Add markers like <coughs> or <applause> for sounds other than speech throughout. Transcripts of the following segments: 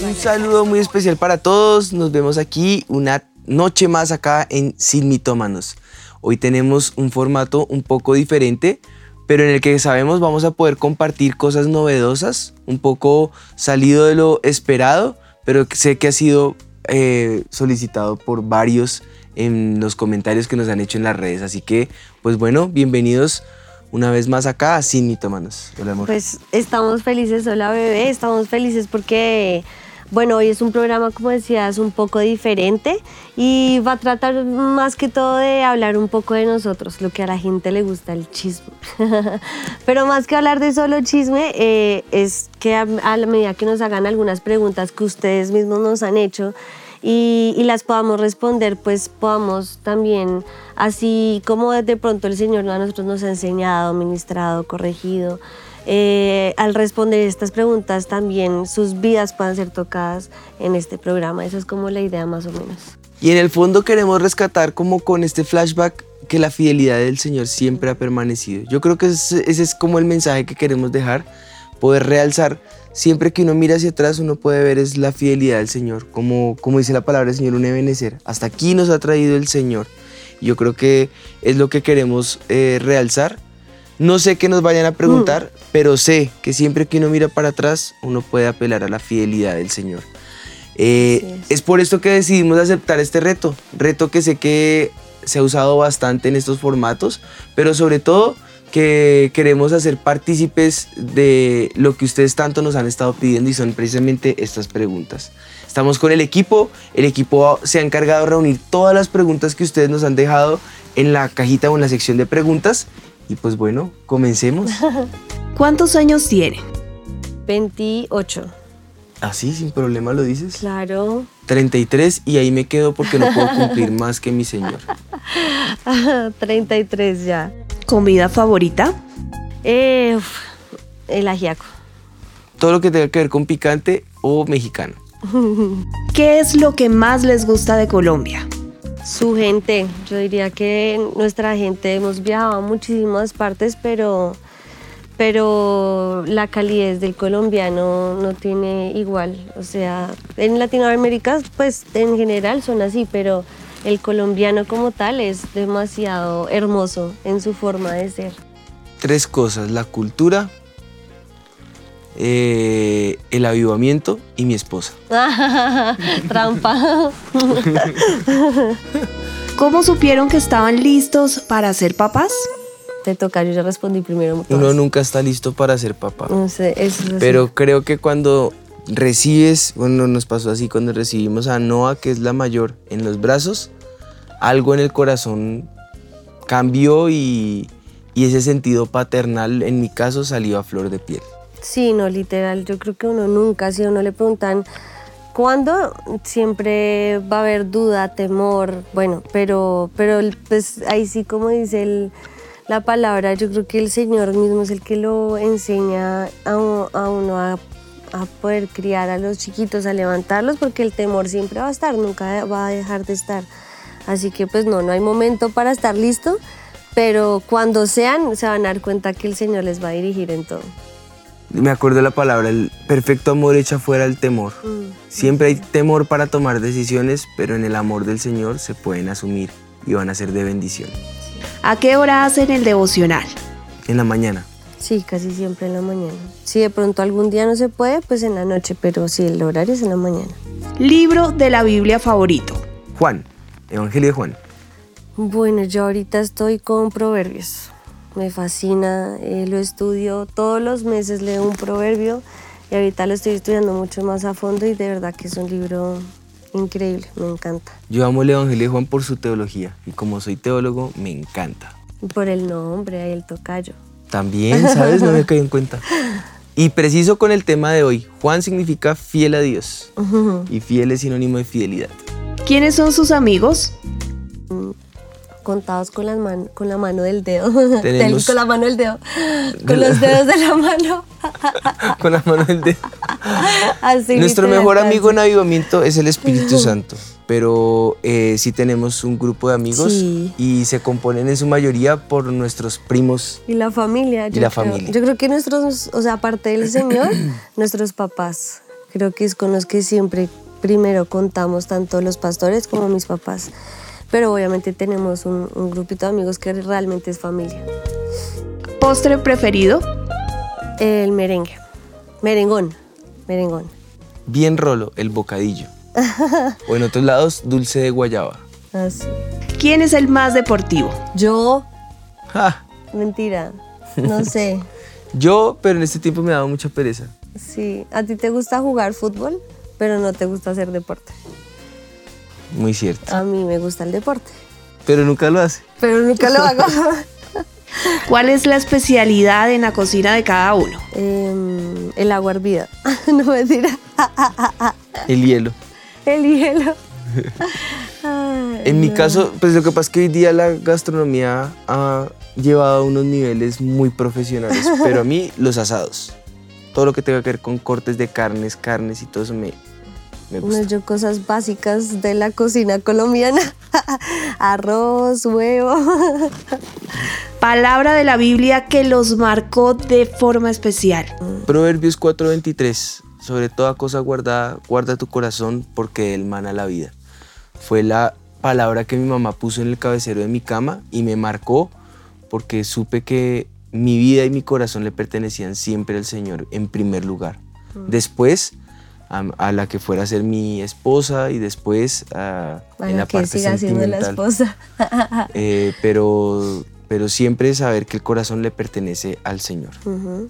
Un saludo muy especial para todos. Nos vemos aquí una noche más acá en Sin Mitómanos. Hoy tenemos un formato un poco diferente, pero en el que sabemos vamos a poder compartir cosas novedosas, un poco salido de lo esperado, pero sé que ha sido eh, solicitado por varios en los comentarios que nos han hecho en las redes. Así que, pues bueno, bienvenidos una vez más acá a Sin Mitómanos. Hola, amor. Pues estamos felices, hola bebé, estamos felices porque, bueno, hoy es un programa, como decías, un poco diferente y va a tratar más que todo de hablar un poco de nosotros, lo que a la gente le gusta, el chisme. <laughs> Pero más que hablar de solo chisme, eh, es que a, a la medida que nos hagan algunas preguntas que ustedes mismos nos han hecho, y, y, las podamos responder, pues podamos también, así como de pronto el Señor a nosotros nos ha enseñado, ministrado, corregido, eh, al responder estas preguntas también sus vidas puedan ser tocadas en este programa. Esa es como la idea más o menos. Y en el fondo queremos rescatar como con este flashback que la fidelidad del Señor siempre ha permanecido. Yo creo que ese, es como el mensaje que queremos dejar, poder realzar siempre que uno mira hacia atrás, uno puede ver es la fidelidad del Señor, como, como dice la palabra del Señor, un ebenecer. Hasta aquí nos ha traído el Señor. Yo creo que es lo que queremos eh, realzar. No sé qué nos vayan a preguntar, mm. pero sé que siempre que uno mira para atrás, uno puede apelar a la fidelidad del Señor. Eh, es. es por esto que decidimos aceptar este reto, reto que sé que se ha usado bastante en estos formatos, pero sobre todo que queremos hacer partícipes de lo que ustedes tanto nos han estado pidiendo y son precisamente estas preguntas. Estamos con el equipo, el equipo se ha encargado de reunir todas las preguntas que ustedes nos han dejado en la cajita o en la sección de preguntas y pues bueno, comencemos. <laughs> ¿Cuántos años tiene? 28. Así, sin problema lo dices. Claro. 33 y ahí me quedo porque no puedo cumplir más que mi señor. <laughs> 33 ya. ¿Comida favorita? Eh, el ajiaco. Todo lo que tenga que ver con picante o mexicano. <laughs> ¿Qué es lo que más les gusta de Colombia? Su gente. Yo diría que nuestra gente hemos viajado a muchísimas partes, pero, pero la calidez del colombiano no tiene igual. O sea, en Latinoamérica, pues en general son así, pero el colombiano como tal es demasiado hermoso en su forma de ser. Tres cosas, la cultura, eh, el avivamiento y mi esposa. <laughs> Trampa. <laughs> ¿Cómo supieron que estaban listos para ser papás? Te toca, yo ya respondí primero. Uno nunca está listo para ser papá. No sé, eso es Pero creo que cuando recibes, bueno, nos pasó así cuando recibimos a Noah, que es la mayor, en los brazos, algo en el corazón cambió y, y ese sentido paternal en mi caso salió a flor de piel. Sí, no, literal, yo creo que uno nunca, si a uno le preguntan cuándo, siempre va a haber duda, temor, bueno, pero, pero pues ahí sí como dice el, la palabra, yo creo que el Señor mismo es el que lo enseña a, a uno a, a, poder criar a los chiquitos, a levantarlos, porque el temor siempre va a estar, nunca va a dejar de estar. Así que pues no, no hay momento para estar listo, pero cuando sean se van a dar cuenta que el Señor les va a dirigir en todo me acuerdo de la palabra, el perfecto amor echa fuera el temor. Mm. Siempre hay temor para tomar decisiones, pero en el amor del Señor se pueden asumir y van a ser de bendición. ¿A qué hora hacen el devocional? En la mañana. Sí, casi siempre en la mañana. Si de pronto algún día no se puede, pues en la noche, pero sí, el horario es en la mañana. Libro de la Biblia favorito. Juan, Evangelio de Juan. Bueno, yo ahorita estoy con Proverbios me fascina, eh, lo estudio todos los meses, leo un proverbio y ahorita lo estoy estudiando mucho más a fondo y de verdad que es un libro increíble, me encanta. Yo amo el Evangelio de Juan por su teología y como soy teólogo me encanta. Por el nombre, el tocayo. También, ¿sabes? No me caí en cuenta. Y preciso con el tema de hoy, Juan significa fiel a Dios y fiel es sinónimo de fidelidad. ¿Quiénes son sus amigos? Contados con, las man con la mano del dedo. <laughs> con la mano del dedo. Con los dedos de la <laughs> mano. con la mano del dedo. <laughs> Así Nuestro mejor amigo en avivamiento es el Espíritu Santo, pero eh, sí tenemos un grupo de amigos Sí. y se componen en su mayoría por nuestros primos. Y la familia. Y yo la creo. familia. Yo creo que nuestros, o sea, aparte del Señor, <coughs> nuestros papás. Creo que es con los que siempre primero contamos, tanto los pastores como mis papás. Pero obviamente tenemos un, un grupito de amigos que realmente es familia. ¿Postre preferido? El merengue. Merengón. Merengón. Bien rolo, el bocadillo. <laughs> o en otros lados, dulce de guayaba. Así. ¿Quién es el más deportivo? Yo, Ja, mentira. <laughs> No sé. Yo, pero en este tiempo me ha dado mucha pereza. Sí. A ti te gusta jugar fútbol, pero no te gusta hacer deporte. Muy cierto. A mí me gusta el deporte, Pero nunca lo hace. pero nunca lo hago. <laughs> ¿Cuál es la especialidad en la cocina de cada uno? Em, el agua hervida. <laughs> no mentira. El hielo. El hielo. <laughs> Ay, En mi no. caso, pues lo que pasa es que hoy día la gastronomía ha llevado a unos niveles muy profesionales, pero a mí los asados, todo lo que tenga que ver con cortes de carnes, carnes y todo eso me, me gusta. yo cosas básicas de la cocina colombiana. <laughs> Arroz, huevo. <laughs> Palabra de la Biblia que los marcó de forma especial. Proverbios 4:23, sobre toda cosa guardada, guarda tu corazón porque de él mana la vida. Fue la palabra que mi mamá puso en el cabecero de mi cama y me marcó porque supe que mi vida y mi corazón le pertenecían siempre al Señor en primer lugar. Después a, a la que fuera a ser mi esposa y después a, en Bueno, la que parte siga siendo la sentimental. esposa. <laughs> Eh, pero, pero siempre saber que el corazón le pertenece al Señor. Ujú.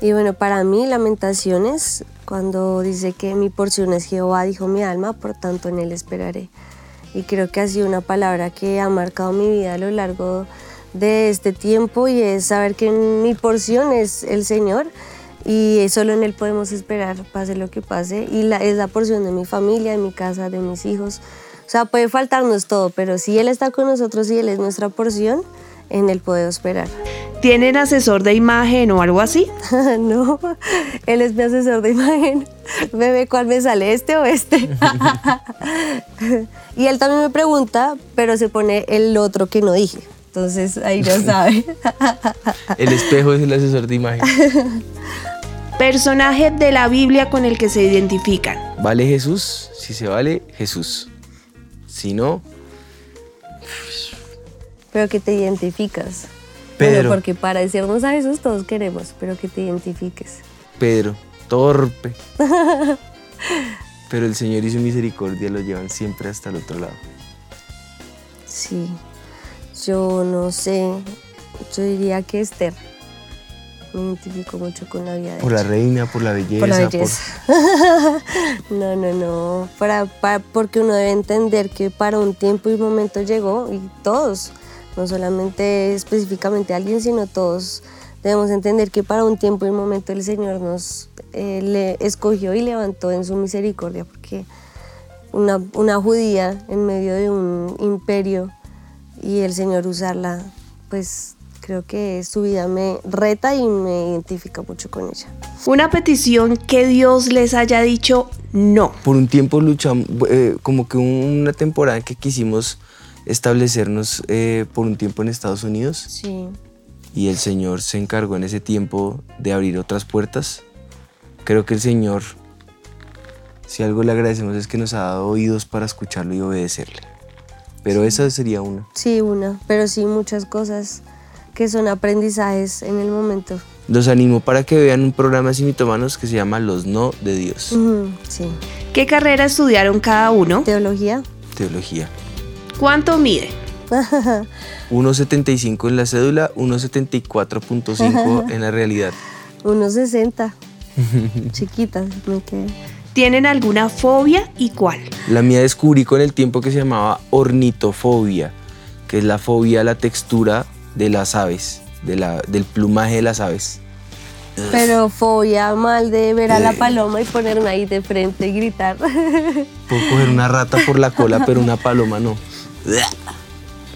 Y bueno, para mí, Lamentaciones, cuando dice que mi porción es Jehová, dijo mi alma, por tanto en él esperaré. Y creo que ha sido una palabra que ha marcado mi vida a lo largo de este tiempo y es saber que mi porción es el Señor y solo en Él podemos esperar, pase lo que pase. Y la, es la porción de mi familia, de mi casa, de mis hijos. O sea, puede faltarnos todo, pero si Él está con nosotros y Él es nuestra porción, en Él puedo esperar. ¿Tienen asesor de imagen o algo así? <laughs> no, él es mi asesor de imagen. Bebé, ¿cuál me sale, este o este? <laughs> <laughs> y él también me pregunta, pero se pone el otro que no dije. Entonces ahí ya sabe. <laughs> El espejo es el asesor de imagen. Personaje de la Biblia con el que se identifican. ¿Vale Jesús? Si se vale, Jesús. Si no, pero que te identificas. Pedro. Bueno, porque para decirnos a Jesús todos queremos, pero que te identifiques. Pedro, torpe. <laughs> Pero el Señor y su misericordia lo llevan siempre hasta el otro lado. Sí, yo no sé, yo diría que Esther. Me identifico mucho con la vida de Por la ella. reina, por la belleza. Por la belleza. <laughs> no, no, no. Para, para- porque uno debe entender que para un tiempo y un momento llegó y todos, no solamente específicamente alguien, sino todos debemos entender que para un tiempo y un momento el Señor nos eh, le escogió y levantó en su misericordia, porque una, una judía en medio de un imperio y el Señor usarla, pues creo que su vida me reta y me identifica mucho con ella. Una petición que Dios les haya dicho no. Por un tiempo luchamos, eh, como que una temporada que quisimos establecernos eh, por un tiempo en Estados Unidos Sí. y el Señor se encargó en ese tiempo de abrir otras puertas. Creo que el Señor, si algo le agradecemos es que nos ha dado oídos para escucharlo y obedecerle. Pero esa sería una. Sí, una, pero sí muchas cosas que son aprendizajes en el momento. Los animo para que vean un programa sin mitomanos que se llama Los No de Dios, Sí. ¿Qué carrera estudiaron cada uno? Teología. teología. ¿Cuánto mide? <laughs> 1.75 en la cédula, 1.74.5 <laughs> en la realidad. 1.60. <laughs> Chiquita, me quedé. ¿Tienen alguna fobia y cuál? La mía descubrí con el tiempo que se llamaba ornitofobia, que es la fobia a la textura de las aves, de la, del plumaje de las aves. Pero fobia mal de ver a la paloma y ponerme ahí de frente y gritar. <laughs> Puedo coger una rata por la cola, pero una paloma no.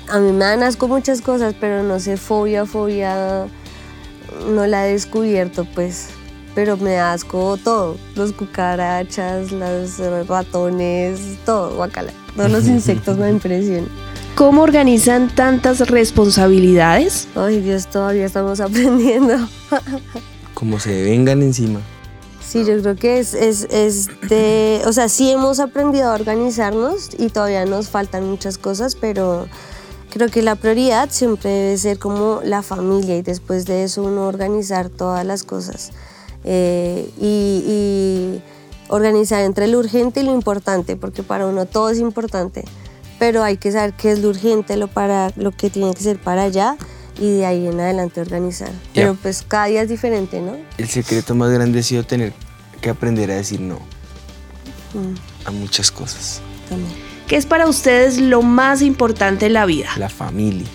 A mí me dan asco muchas cosas, pero no sé, fobia, fobia, no la he descubierto, pues. Pero me da asco todo. Los cucarachas, los ratones, todo, guacala. Todos los <laughs> insectos me impresionan. ¿Cómo organizan tantas responsabilidades? Ay, Dios, todavía estamos aprendiendo. <laughs> Como se vengan encima. Sí, yo creo que es, es, es de, o sea, sí hemos aprendido a organizarnos y todavía nos faltan muchas cosas, pero creo que la prioridad siempre debe ser como la familia y después de eso uno organizar todas las cosas. Eh, y, y organizar entre lo urgente y lo importante, porque para uno todo es importante, pero hay que saber qué es lo urgente, lo, para, lo que tiene que ser para allá y de ahí en adelante organizar. Pero pues cada día es diferente, ¿no? El secreto más grande ha sido tener que aprender a decir no Mm, a muchas cosas. también. ¿Qué es para ustedes lo más importante en la vida? La familia,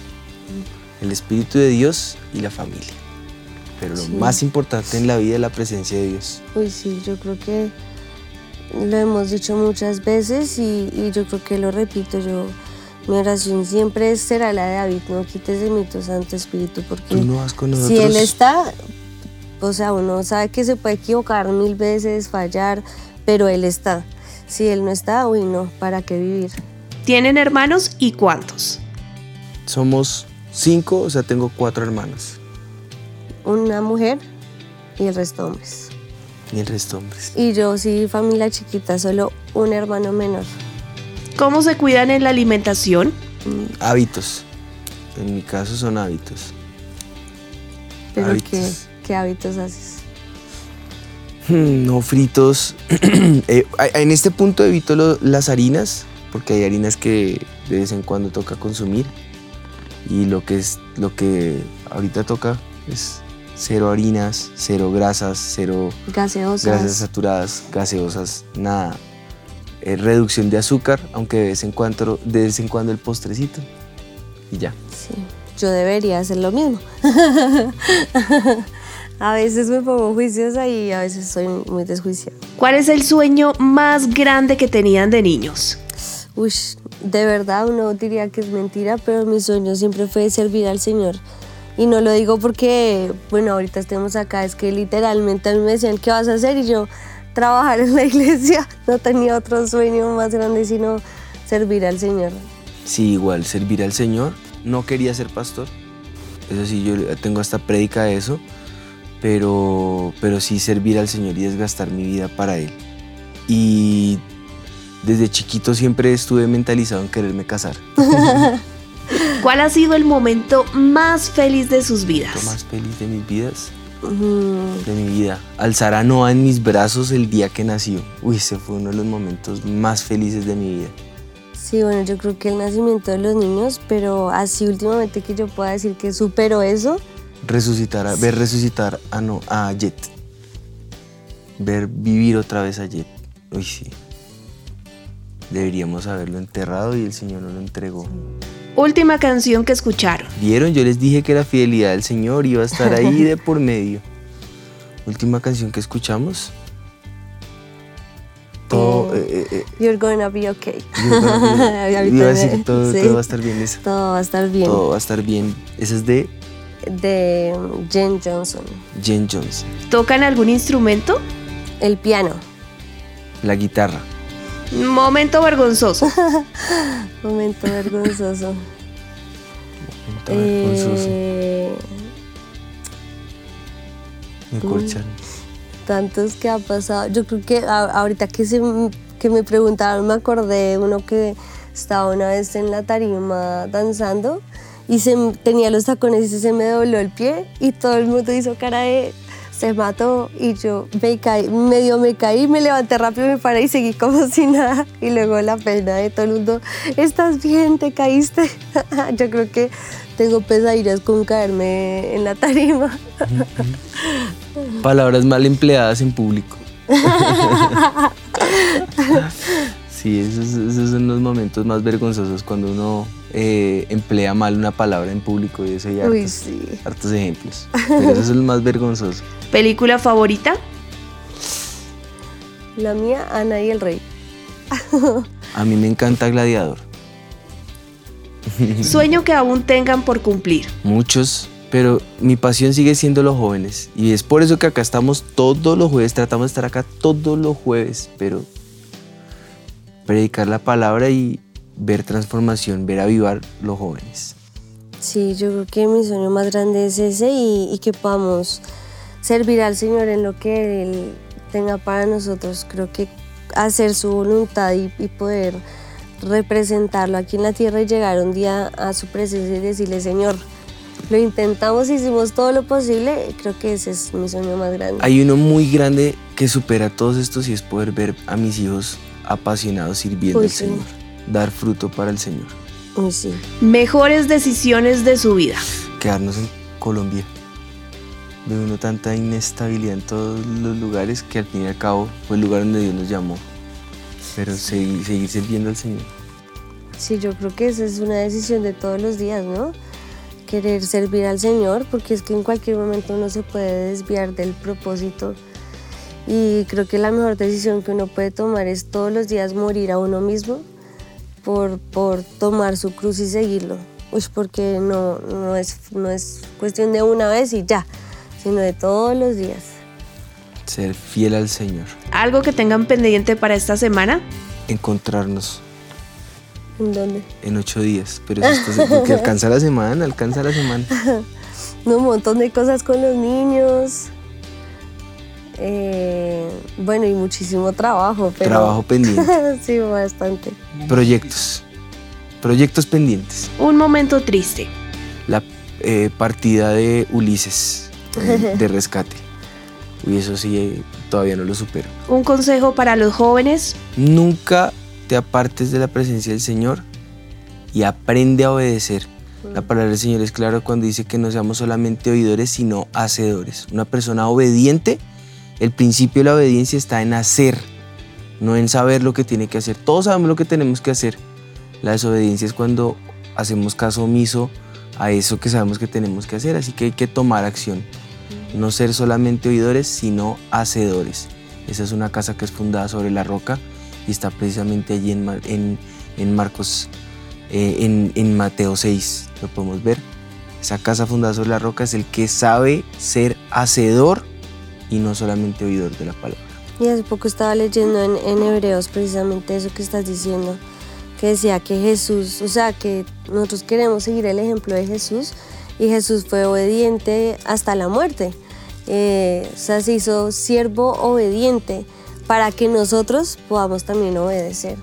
el Espíritu de Dios y la familia. Pero lo Sí. más importante en la vida es la presencia de Dios. Uy, sí, yo creo que lo hemos dicho muchas veces y, y yo creo que lo repito, yo mi oración siempre será la de David, no quites de mí tu Santo Espíritu, porque Tú no vas con nosotros. si Él está, o sea, uno sabe que se puede equivocar mil veces, fallar, pero Él está. Si Él no está, uy, no, ¿para qué vivir? ¿Tienen hermanos y cuántos? Somos cinco, o sea, tengo cuatro hermanos Una mujer y el resto hombres. y el resto hombres. Y yo sí, familia chiquita, solo un hermano menor. ¿Cómo se cuidan en la alimentación? Hábitos. En mi caso son hábitos. Pero Hábitos. ¿qué, ¿qué hábitos haces? Hmm, No fritos. <clears throat> Eh, en este punto evito lo- las harinas, porque hay harinas que de vez en cuando toca consumir. Y lo que es lo que ahorita toca es cero harinas, cero grasas, cero Gaseosas. grasas saturadas, gaseosas, nada. Eh, reducción de azúcar, aunque de vez en cuando, de vez en cuando el postrecito. Y ya. Sí, yo debería hacer lo mismo. <laughs> a veces me pongo juiciosa y a veces soy muy desjuiciada. ¿Cuál es el sueño más grande que tenían de niños? Uy, de verdad uno diría que es mentira, pero mi sueño siempre fue servir al Señor. Y no lo digo porque, bueno, ahorita estemos acá, es que literalmente a mí me decían, ¿qué vas a hacer? Y yo, trabajar en la <laughs> iglesia. No tenía otro sueño más grande sino servir al Señor. Sí, igual, servir al Señor. No quería ser pastor. Eso sí, yo tengo hasta prédica de eso. Pero, pero sí servir al Señor y desgastar mi vida para Él. Y desde chiquito siempre estuve mentalizado en quererme casar. <laughs> ¿Cuál ha sido el momento más feliz de sus Lo vidas? más feliz de mis vidas, de mi vida. Alzar a Noah en mis brazos el día que nació. Uy, ese fue uno de los momentos más felices de mi vida. Sí, bueno, yo creo que el nacimiento de los niños, pero así últimamente que yo pueda decir que supero eso, Resucitar, a- ver resucitar a, no, a Jet. Ver vivir otra vez a Jet. Uy, sí. Deberíamos haberlo enterrado y el Señor nos lo entregó. Última canción que escucharon. ¿Vieron? Yo les dije que la fidelidad del Señor iba a estar ahí de <laughs> por medio. Última canción que escuchamos. Todo. Eh, eh, eh, you're gonna be okay. también <laughs> Ahorita iba a decir todo, sí. todo va a estar bien. Eso. Todo va a estar bien. Todo va a estar bien. Esa es de De Jen Johnson. Jen Johnson. ¿Tocan algún instrumento? El piano. La guitarra. <laughs> Momento vergonzoso. Momento vergonzoso. Está vergonzoso. Eh, Me corchan. tantos que ha pasado. Yo creo que a- ahorita que, se, que me preguntaron, me acordé de uno que estaba una vez en la tarima danzando y se, tenía los tacones y se me dobló el pie y todo el mundo hizo cara de se mató y yo me caí, medio me caí, me levanté rápido, me paré y seguí como <laughs> si nada y luego la pena de todo el mundo, ¿estás bien? ¿Te caíste? <laughs> yo creo que tengo pesadillas con caerme en la tarima. Palabras mal empleadas en público. <laughs> sí, esos, esos son los momentos más vergonzosos cuando uno eh, emplea mal una palabra en público y eso hay Uy, hartos, sí. hartos ejemplos. Pero eso es lo más vergonzoso. <laughs> ¿Película favorita? La mía, Ana y el Rey. A mí me encanta Gladiador. <laughs> Sueño que aún tengan por cumplir. Muchos, pero mi pasión sigue siendo los jóvenes. Y es por eso que acá estamos todos los jueves, tratamos de estar acá todos los jueves, pero predicar la palabra y ver transformación, ver avivar los jóvenes. Sí, yo creo que mi sueño más grande es ese y, y que podamos servir al Señor en lo que Él tenga para nosotros. Creo que hacer su voluntad y, y poder representarlo aquí en la tierra y llegar un día a su presencia y decirle, Señor, lo intentamos, hicimos todo lo posible, creo que ese es mi sueño más grande. Hay uno muy grande que supera todos estos y es poder ver a mis hijos apasionados sirviendo Uy, al sí. Señor, dar fruto para el Señor, Uy, sí. Mejores decisiones de su vida. quedarnos en Colombia. Ve uno tanta inestabilidad en todos los lugares que al fin y al cabo fue el lugar donde Dios nos llamó. Pero seguir, seguir sirviendo al Señor. Sí, yo creo que esa es una decisión de todos los días, ¿no? Querer servir al Señor, porque es que en cualquier momento uno se puede desviar del propósito. Y creo que la mejor decisión que uno puede tomar es todos los días morir a uno mismo por, por tomar su cruz y seguirlo. Uy, porque no, no, es, no es cuestión de una vez y ya, sino de todos los días. Ser fiel al Señor. Algo que tengan pendiente para esta semana. Encontrarnos ¿En dónde? en ocho días. Pero eso está- porque <laughs> alcanza la semana, alcanza la semana. un montón de cosas con los niños. Eh, bueno, y muchísimo trabajo. Pero... Trabajo pendiente. <laughs> sí, bastante. Proyectos. Proyectos pendientes. Un momento triste. La eh, partida de Ulises eh, <laughs> de rescate. Y eso sí, eh, todavía no lo supero. Un consejo para los jóvenes. Nunca te apartes de la presencia del Señor y aprende a obedecer. La palabra del Señor es clara cuando dice que no seamos solamente oidores, sino hacedores. Una persona obediente, el principio de la obediencia está en hacer, no en saber lo que tiene que hacer. Todos sabemos lo que tenemos que hacer. La desobediencia es cuando hacemos caso omiso a eso que sabemos que tenemos que hacer, así que hay que tomar acción. No ser solamente oidores, sino hacedores. Esa es una casa que es fundada sobre la roca y está precisamente allí en, Ma- en- en Marcos, eh, en, en Mateo 6, lo podemos ver. Esa casa fundada sobre la roca es el que sabe ser hacedor y no solamente oidor de la palabra. Y hace poco estaba leyendo en, en Hebreos precisamente eso que estás diciendo, que decía que Jesús, o sea, que nosotros queremos seguir el ejemplo de Jesús y Jesús fue obediente hasta la muerte. Eh, o sea, se hizo siervo obediente para que nosotros podamos también obedecer.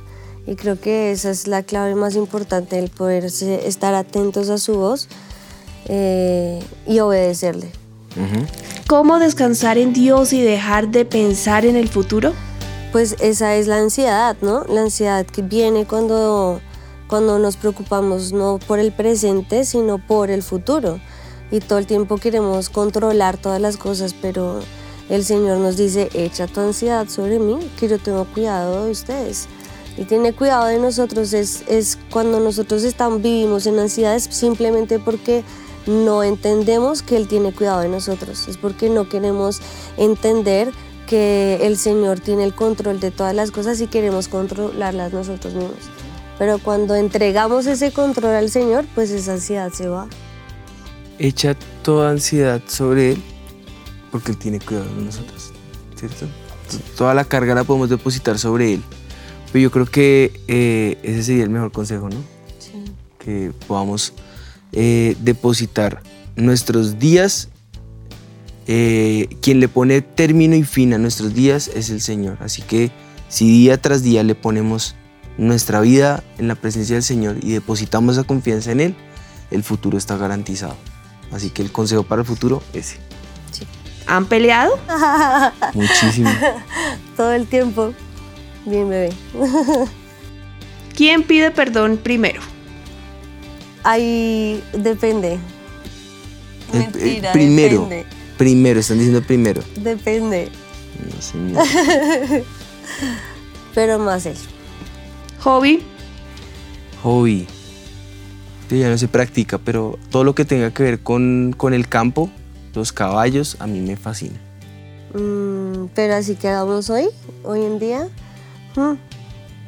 Y creo que esa es la clave más importante, el poder estar atentos a su voz eh, y obedecerle. Ujú. ¿Cómo descansar en Dios y dejar de pensar en el futuro? Pues esa es la ansiedad, ¿no? La ansiedad que viene cuando, cuando nos preocupamos no por el presente, sino por el futuro. Y todo el tiempo queremos controlar todas las cosas, pero el Señor nos dice, echa tu ansiedad sobre mí, que yo tengo cuidado de ustedes. Y tiene cuidado de nosotros, es, es cuando nosotros estamos, vivimos en ansiedades simplemente porque no entendemos que Él tiene cuidado de nosotros, es porque no queremos entender que el Señor tiene el control de todas las cosas y queremos controlarlas nosotros mismos. Pero cuando entregamos ese control al Señor, pues esa ansiedad se va. Echa toda ansiedad sobre Él porque Él tiene cuidado de nosotros, ¿cierto? Toda la carga la podemos depositar sobre Él. Pero yo creo que eh, ese sería el mejor consejo, ¿no? que podamos eh, depositar nuestros días. eh, quien le pone término y fin a nuestros días es el Señor. Así que si día tras día le ponemos nuestra vida en la presencia del Señor y depositamos esa confianza en Él, el futuro está garantizado. Así que el consejo para el futuro ese. ¿Han peleado? <laughs> Muchísimo. <laughs> Todo el tiempo. Bien, bebé. <laughs> ¿Quién pide perdón primero? Ahí depende. El- el Mentira, primero. depende. Primero, están diciendo primero. Depende, No, señor. <laughs> pero más él. Hobby. Hobby. Ya no se practica, pero todo lo que tenga que ver con, con el campo, los caballos, a mí me fascina. Mm, pero así que hagamos hoy, hoy en día, mm,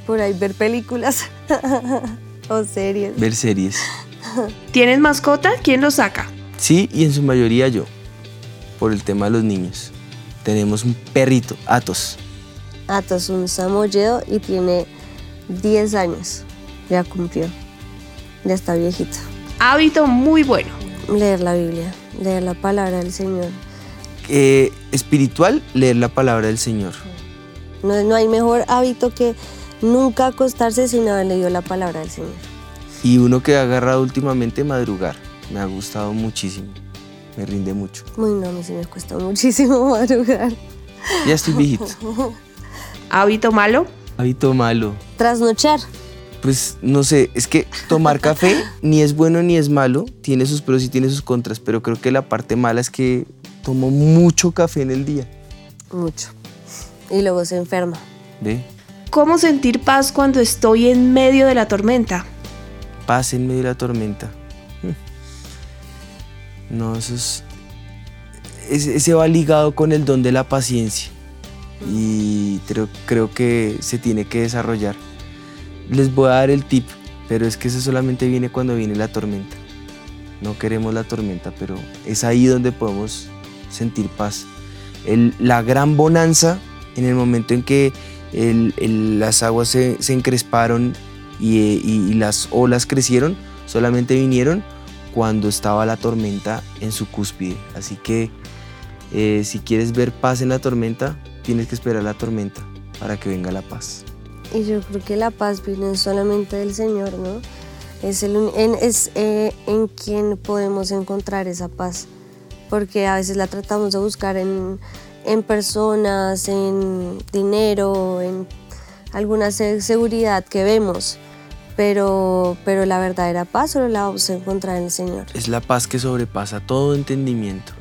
por ahí ver películas <laughs> o series. Ver series. <laughs> ¿Tienes mascota? ¿Quién lo saca? Sí, y en su mayoría yo, por el tema de los niños. Tenemos un perrito, Atos. Atos, un samoyedo y tiene 10 años. Ya cumplió. Ya está viejito. Hábito muy bueno. Leer la Biblia, leer la palabra del Señor. Eh, espiritual, leer la palabra del Señor. No, no hay mejor hábito que nunca acostarse sin haber leído la palabra del Señor. Y uno que ha agarrado últimamente, madrugar. Me ha gustado muchísimo. Me rinde mucho. Uy, no, a mí sí me cuesta muchísimo <laughs> madrugar. Ya estoy viejito. <laughs> Hábito malo. Hábito malo. Trasnochar. Pues no sé, es que tomar café <laughs> ni es bueno ni es malo, tiene sus pros y tiene sus contras, pero creo que la parte mala es que tomo mucho café en el día. Mucho. Y luego se enferma. ¿Ve? ¿Cómo sentir paz cuando estoy en medio de la tormenta? Paz en medio de la tormenta. Hmm. No, eso es. Ese, va ligado con el don de la paciencia. Y creo, creo que se tiene que desarrollar. Les voy a dar el tip, pero es que eso solamente viene cuando viene la tormenta. No queremos la tormenta, pero es ahí donde podemos sentir paz. La gran bonanza, en el momento en que las aguas se, se encresparon y, y- y las olas crecieron, solamente vinieron cuando estaba la tormenta en su cúspide. Así que eh, si quieres ver paz en la tormenta, tienes que esperar la tormenta para que venga la paz. Y yo creo que la paz viene solamente del Señor, ¿no? Es, el, en, es eh, en quien podemos encontrar esa paz. Porque a veces la tratamos de buscar en, en personas, en dinero, en alguna se- seguridad que vemos. Pero, pero la verdadera paz solo la vamos a encontrar en el Señor. Es la paz que sobrepasa todo entendimiento,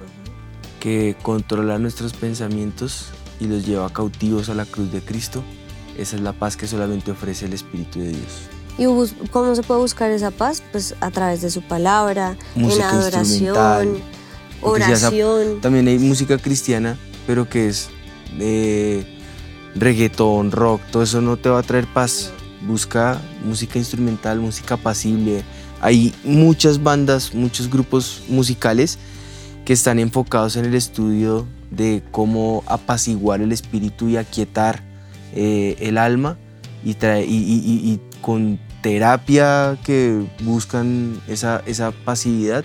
que controla nuestros pensamientos y los lleva cautivos a la cruz de Cristo. Esa es la paz que solamente ofrece el Espíritu de Dios. ¿Y cómo se puede buscar esa paz? Pues a través de su palabra, Música en adoración, oración. También hay música cristiana, pero que es eh, reggaetón, rock, todo eso no te va a traer paz. Busca música instrumental, música apacible. Hay muchas bandas, muchos grupos musicales que están enfocados en el estudio de cómo apaciguar el espíritu y aquietar eh, el alma y, trae- con terapia que buscan esa, esa pasividad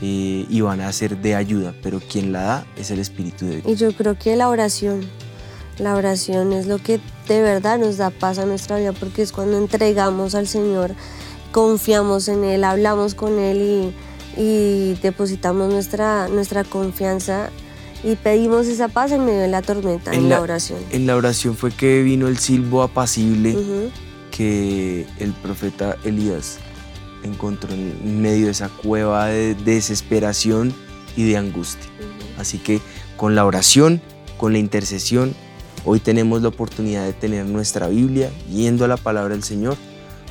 eh, y van a ser de ayuda, pero quien la da es el Espíritu de Dios. Y yo creo que la oración, la oración es lo que de verdad nos da paz a nuestra vida, porque es cuando entregamos al Señor, confiamos en Él, hablamos con Él y, y depositamos nuestra, nuestra confianza y pedimos esa paz en medio de la tormenta, en, la, oración. En la oración fue que vino el silbo apacible que el profeta Elías encontró en medio de esa cueva de desesperación y de angustia. Así que con la oración, con la intercesión, hoy tenemos la oportunidad de tener nuestra Biblia, yendo a la palabra del Señor,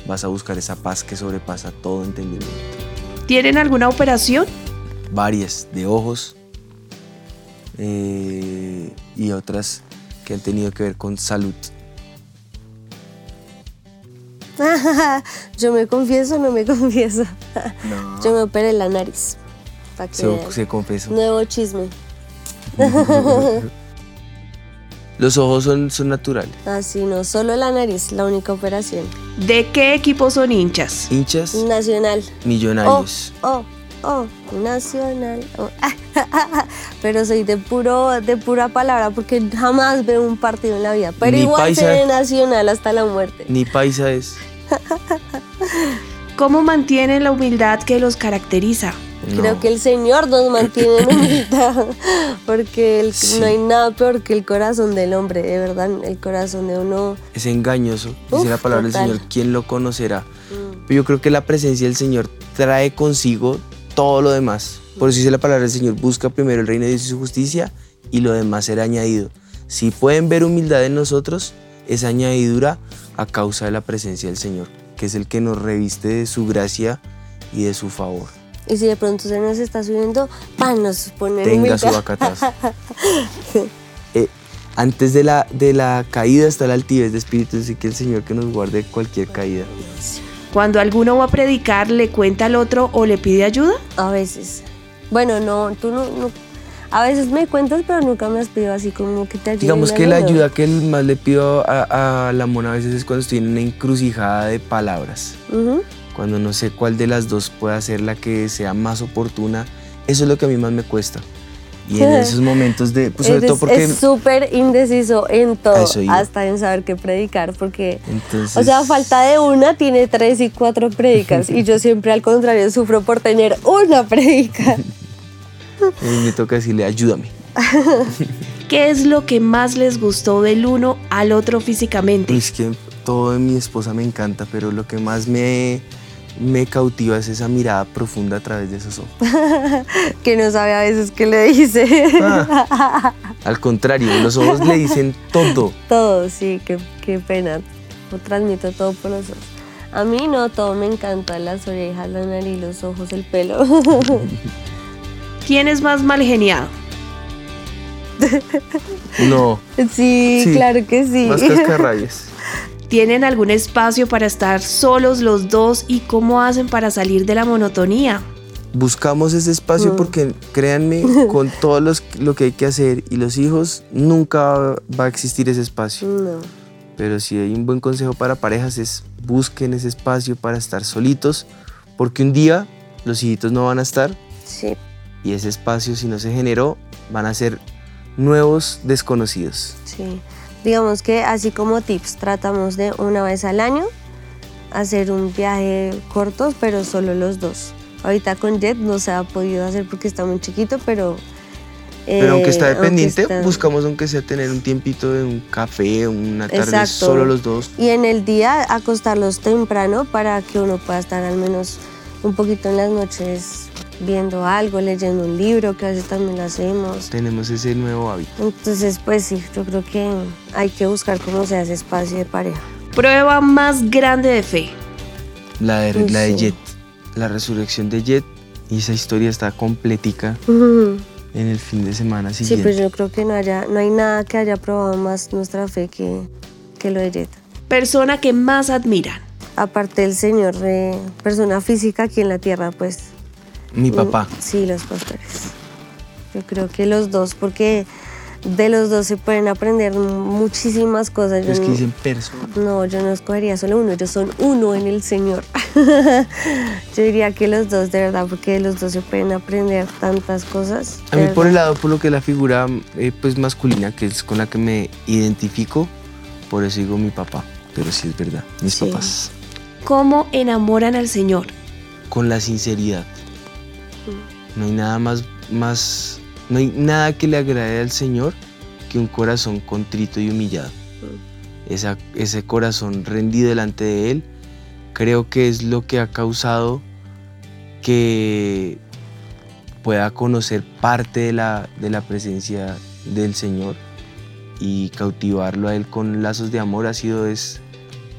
vas a buscar esa paz que sobrepasa todo entendimiento. ¿Tienen alguna operación? Varias de ojos eh, y otras que han tenido que ver con salud. <laughs> yo me confieso, no me confieso. Yo me operé la nariz. Para que vean. Se, se confesó. Nuevo chisme. <laughs> Los ojos son, son naturales. Así no, solo la nariz, la única operación. ¿De qué equipo son hinchas? Hinchas Nacional. millonarios. Oh, oh, nacional. oh. <laughs> Pero soy de puro, de pura palabra porque jamás veo un partido en la vida. Pero Ni igual paisa. seré nacional hasta la muerte. Ni paisa es. <laughs> ¿Cómo mantienen la humildad que los caracteriza? Creo que el Señor nos mantiene en <coughs> humildad, porque el- Sí. no hay nada peor que el corazón del hombre, de verdad, el corazón de uno. es engañoso. Dice Uf, la palabra total. del Señor, ¿quién lo conocerá? mm, Pero yo creo que la presencia del Señor trae consigo todo lo demás. Por eso dice la palabra del Señor, busca primero el reino de Dios y su justicia y lo demás será añadido. Si pueden ver humildad en nosotros, es añadidura a causa de la presencia del Señor, que es el que nos reviste de su gracia y de su favor. Y si de pronto se nos está subiendo, pan, nos pone en Tenga su humildad. bacatazo. <laughs> Eh, antes de la, de la caída está la altivez de espíritu, así que el Señor que nos guarde cualquier caída. Cuando alguno va a predicar, ¿le cuenta al otro o le pide ayuda? A veces. Bueno, no, tú no, no- A veces me cuentas, pero nunca me has pedido así como que te ayude. Digamos que la algo. ayuda que más le pido a, a la mona a veces es cuando estoy en una encrucijada de palabras. Ujú. Cuando no sé cuál de las dos pueda ser la que sea más oportuna. Eso es lo que a mí más me cuesta. Y en <laughs> esos momentos de, pues sobre Eres- todo porque... Es súper indeciso en A todo, hasta en saber qué predicar, porque... Entonces, O sea, a falta de una, tiene tres y cuatro predicas. y yo siempre, al contrario, sufro por tener una predica. <laughs> a mí me toca decirle, ayúdame. <laughs> ¿Qué es lo que más les gustó del uno al otro físicamente? Es que todo de mi esposa me encanta, pero lo que más me, me cautiva es esa mirada profunda a través de esos ojos. <laughs> que no sabe a veces qué le dice. Ah, al contrario, los ojos le dicen todo. <laughs> todo, sí, qué, qué pena. Lo transmito todo por los ojos. A mí no, todo me encanta, las orejas, la nariz, los ojos, el pelo. <laughs> ¿Quién es más mal geniado? No, sí, Sí, claro que sí. más cascarrabias. ¿Tienen algún espacio para estar solos los dos y cómo hacen para salir de la monotonía? Buscamos ese espacio Mm. porque créanme, <laughs> con todo los- lo que hay que hacer y los hijos, nunca va a existir ese espacio. No. Pero si hay un buen consejo para parejas es busquen ese espacio para estar solitos, porque un día los hijitos no van a estar Sí, y ese espacio si no se generó van a ser nuevos desconocidos. sí. Digamos que así como tips, tratamos de una vez al año hacer un viaje corto, pero solo los dos. Ahorita con Jet no se ha podido hacer porque está muy chiquito, pero... Pero aunque eh, está dependiente, está- buscamos aunque sea tener un tiempito de un café, una tarde Exacto. solo los dos. Y en el día acostarlos temprano para que uno pueda estar al menos un poquito en las noches viendo algo, leyendo un libro, que a veces también lo hacemos. Tenemos ese nuevo hábito. Entonces, pues sí, yo creo que hay que buscar cómo sea ese espacio de pareja. Prueba más grande de fe. La de, la de sí. Jet, la resurrección de Jet, y esa historia está completica en el fin de semana Sí, siguiente. pues yo creo que no, haya, no hay nada que haya probado más nuestra fe que, que lo de Jet. Persona que más admiran. Aparte del Señor, eh, persona física aquí en la tierra, pues Mi papá. Sí, los pastores. Yo creo que los dos, porque de los dos se pueden aprender muchísimas cosas. Yo Es que no- dicen persona. no, yo no escogería solo uno, ellos son uno en el Señor. <laughs> yo diría que los dos, de verdad, porque de los dos se pueden aprender tantas cosas. A mí por el lado, por lo que es la figura eh, pues masculina, que es con la que me identifico, por eso digo mi papá. Pero sí es verdad, mis Sí. papás. ¿Cómo enamoran al Señor? Con la sinceridad. No hay nada más, más, no hay nada que le agrade al Señor que un corazón contrito y humillado. Esa- ese corazón rendido delante de Él, creo que es lo que ha causado que pueda conocer parte de la, de la presencia del Señor y cautivarlo a Él con lazos de amor ha sido es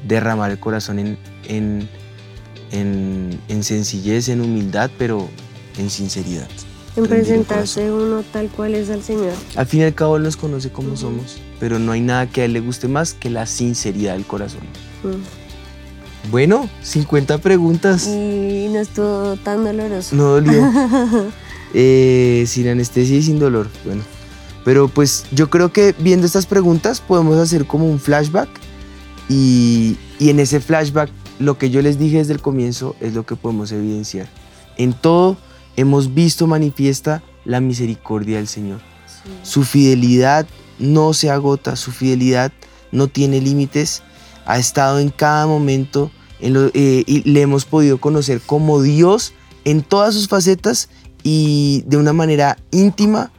derramar el corazón en, en, en- en sencillez, en humildad, pero en sinceridad. En presentarse uno tal cual es al Señor. Al fin y al cabo Él nos conoce como somos, pero no hay nada que a Él le guste más que la sinceridad del corazón. Bueno, 50 preguntas. Y no estuvo tan doloroso. No dolió. <laughs> Eh, sin anestesia y sin dolor. Bueno, pero pues yo creo que viendo estas preguntas podemos hacer como un flashback y, y en ese flashback lo que yo les dije desde el comienzo es lo que podemos evidenciar. En todo hemos visto manifiesta la misericordia del Señor. Su fidelidad no se agota, su fidelidad no tiene límites, ha estado en cada momento en lo- eh, y le hemos podido conocer como Dios en todas sus facetas y de una manera íntima,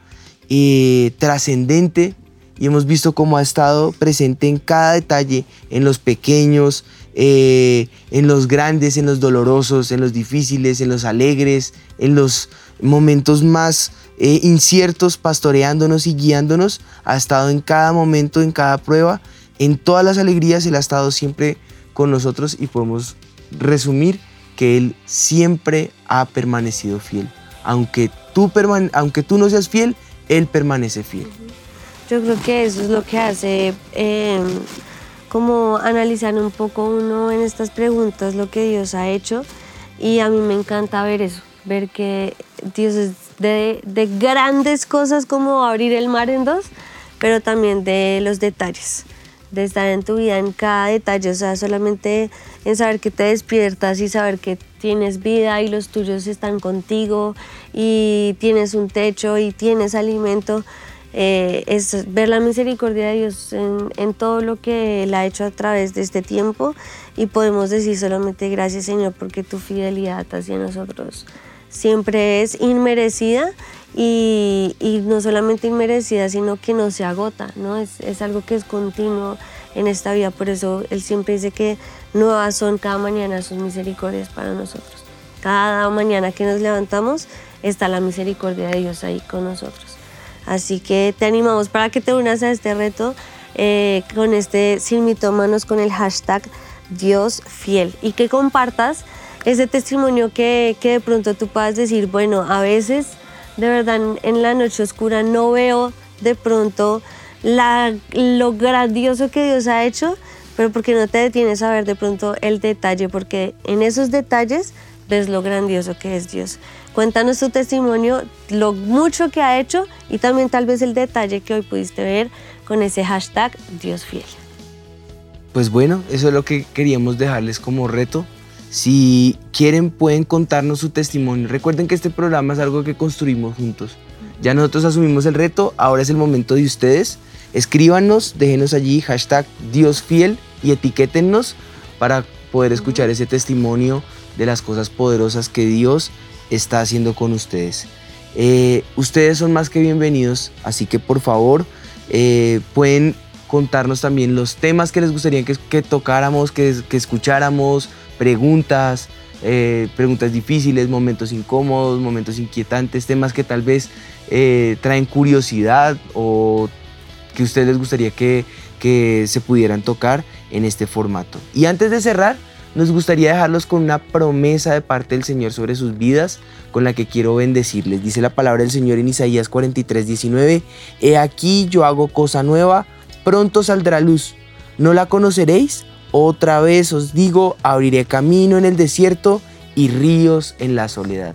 eh, trascendente, y hemos visto cómo ha estado presente en cada detalle, en los pequeños, eh, en los grandes, en los dolorosos, en los difíciles, en los alegres, en los momentos más eh, inciertos, pastoreándonos y guiándonos, ha estado en cada momento, en cada prueba, en todas las alegrías, Él ha estado siempre con nosotros y podemos resumir que Él siempre ha permanecido fiel. Aunque tú, aunque tú no seas fiel, Él permanece fiel. Yo creo que eso es lo que hace eh, como analizar un poco uno en estas preguntas lo que Dios ha hecho y a mí me encanta ver eso, ver que Dios es de, de grandes cosas como abrir el mar en dos, pero también de los detalles, de estar en tu vida en cada detalle, o sea, solamente en saber que te despiertas y saber que tienes vida y los tuyos están contigo y tienes un techo y tienes alimento. Eh, es ver la misericordia de Dios en, todo lo que Él ha hecho a través de este tiempo y podemos decir solamente gracias Señor porque tu fidelidad hacia nosotros siempre es inmerecida y, y, no solamente inmerecida, sino que no se agota, ¿no? Es, es, algo que es continuo en esta vida, por eso Él siempre dice que nuevas son cada mañana sus misericordias para nosotros. Cada mañana que nos levantamos está la misericordia de Dios ahí con nosotros. Así que te animamos para que te unas a este reto eh, con este Sin Mitómanos con el hashtag Dios Fiel y que compartas ese testimonio que, que de pronto tú puedas decir, bueno, a veces de verdad en la noche oscura no veo de pronto la, lo grandioso que Dios ha hecho, pero porque no te detienes a ver de pronto el detalle, porque en esos detalles ves lo grandioso que es Dios. Cuéntanos tu testimonio, lo mucho que ha hecho y también tal vez el detalle que hoy pudiste ver con ese hashtag Dios fiel. Pues bueno, eso es lo que queríamos dejarles como reto si quieren, pueden contarnos su testimonio. Recuerden que este programa es algo que construimos juntos. Ya nosotros asumimos el reto, ahora es el momento de ustedes. Escríbanos, déjenos allí hashtag Dios fiel y etiquétennos para poder escuchar ese testimonio de las cosas poderosas que Dios está haciendo con ustedes. Eh, ustedes son más que bienvenidos, así que por favor eh, pueden contarnos también los temas que les gustaría que, que tocáramos, que, que escucháramos, preguntas, eh, preguntas difíciles, momentos incómodos, momentos inquietantes, temas que tal vez traen curiosidad o que a ustedes les gustaría que, que se pudieran tocar en este formato. Y antes de cerrar, nos gustaría dejarlos con una promesa de parte del Señor sobre sus vidas, con la que quiero bendecirles. Dice la palabra del Señor en Isaías 43, 19, He aquí yo hago cosa nueva, pronto saldrá luz, ¿no la conoceréis? Otra vez os digo, abriré camino en el desierto y ríos en la soledad.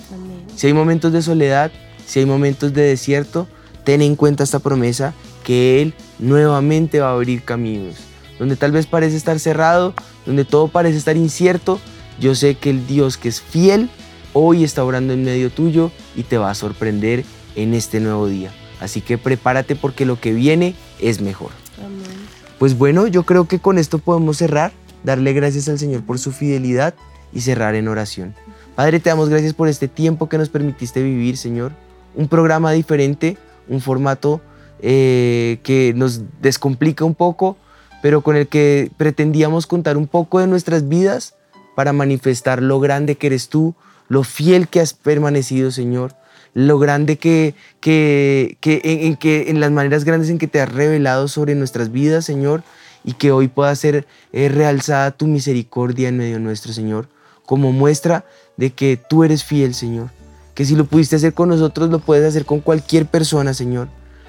Si hay momentos de soledad, si hay momentos de desierto, ten en cuenta esta promesa que Él nuevamente va a abrir caminos. Donde tal vez parece estar cerrado, donde todo parece estar incierto, yo sé que el Dios que es fiel hoy está orando en medio tuyo y te va a sorprender en este nuevo día. Así que prepárate porque lo que viene es mejor. Pues bueno, yo creo que con esto podemos cerrar, darle gracias al Señor por su fidelidad y cerrar en oración. Padre, te damos gracias por este tiempo que nos permitiste vivir, Señor. Un programa diferente, un formato eh, que nos descomplica un poco, pero con el que pretendíamos contar un poco de nuestras vidas para manifestar lo grande que eres tú, lo fiel que has permanecido, Señor, lo grande que, que, que, en, que en las maneras grandes en que te has revelado sobre nuestras vidas, Señor, y que hoy pueda ser eh, realzada tu misericordia en medio nuestro, Señor, como muestra de que tú eres fiel, Señor, que si lo pudiste hacer con nosotros, lo puedes hacer con cualquier persona, Señor.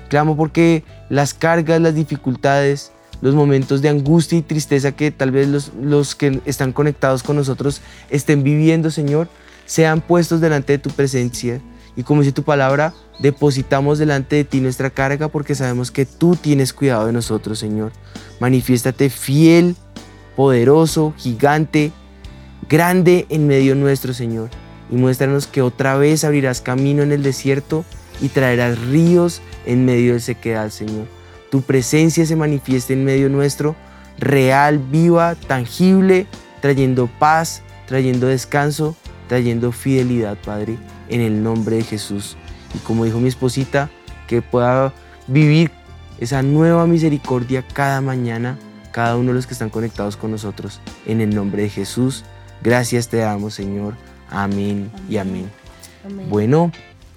Clamo porque las cargas, las dificultades, los momentos de angustia y tristeza que tal vez los, los que están conectados con nosotros estén viviendo, Señor, sean puestos delante de tu presencia y como dice tu palabra, depositamos delante de ti nuestra carga porque sabemos que tú tienes cuidado de nosotros, Señor. Manifiéstate fiel, poderoso, gigante, grande en medio nuestro, Señor. Y muéstranos que otra vez abrirás camino en el desierto y traerás ríos en medio de sequedad, Señor. Tu presencia se manifieste en medio nuestro, real, viva, tangible, trayendo paz, trayendo descanso, trayendo fidelidad, Padre en el nombre de Jesús. Y como dijo mi esposita, que pueda vivir esa nueva misericordia cada mañana, cada uno de los que están conectados con nosotros, en el nombre de Jesús. Gracias te damos, Señor. Amén, y amén. Bueno,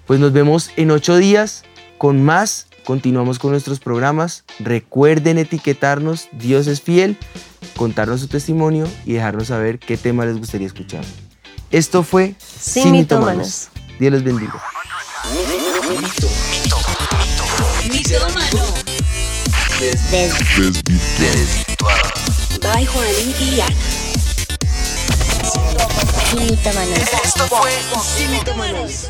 pues nos vemos en ocho días con más. Continuamos con nuestros programas. Recuerden etiquetarnos, Dios es fiel, contarnos su testimonio y dejarnos saber qué tema les gustaría escuchar. Esto fue Sin, Mitómanos. Dios les bendiga. By Juan y Ana. Sin Mitómanos. Esto fue Sin Mitómanos.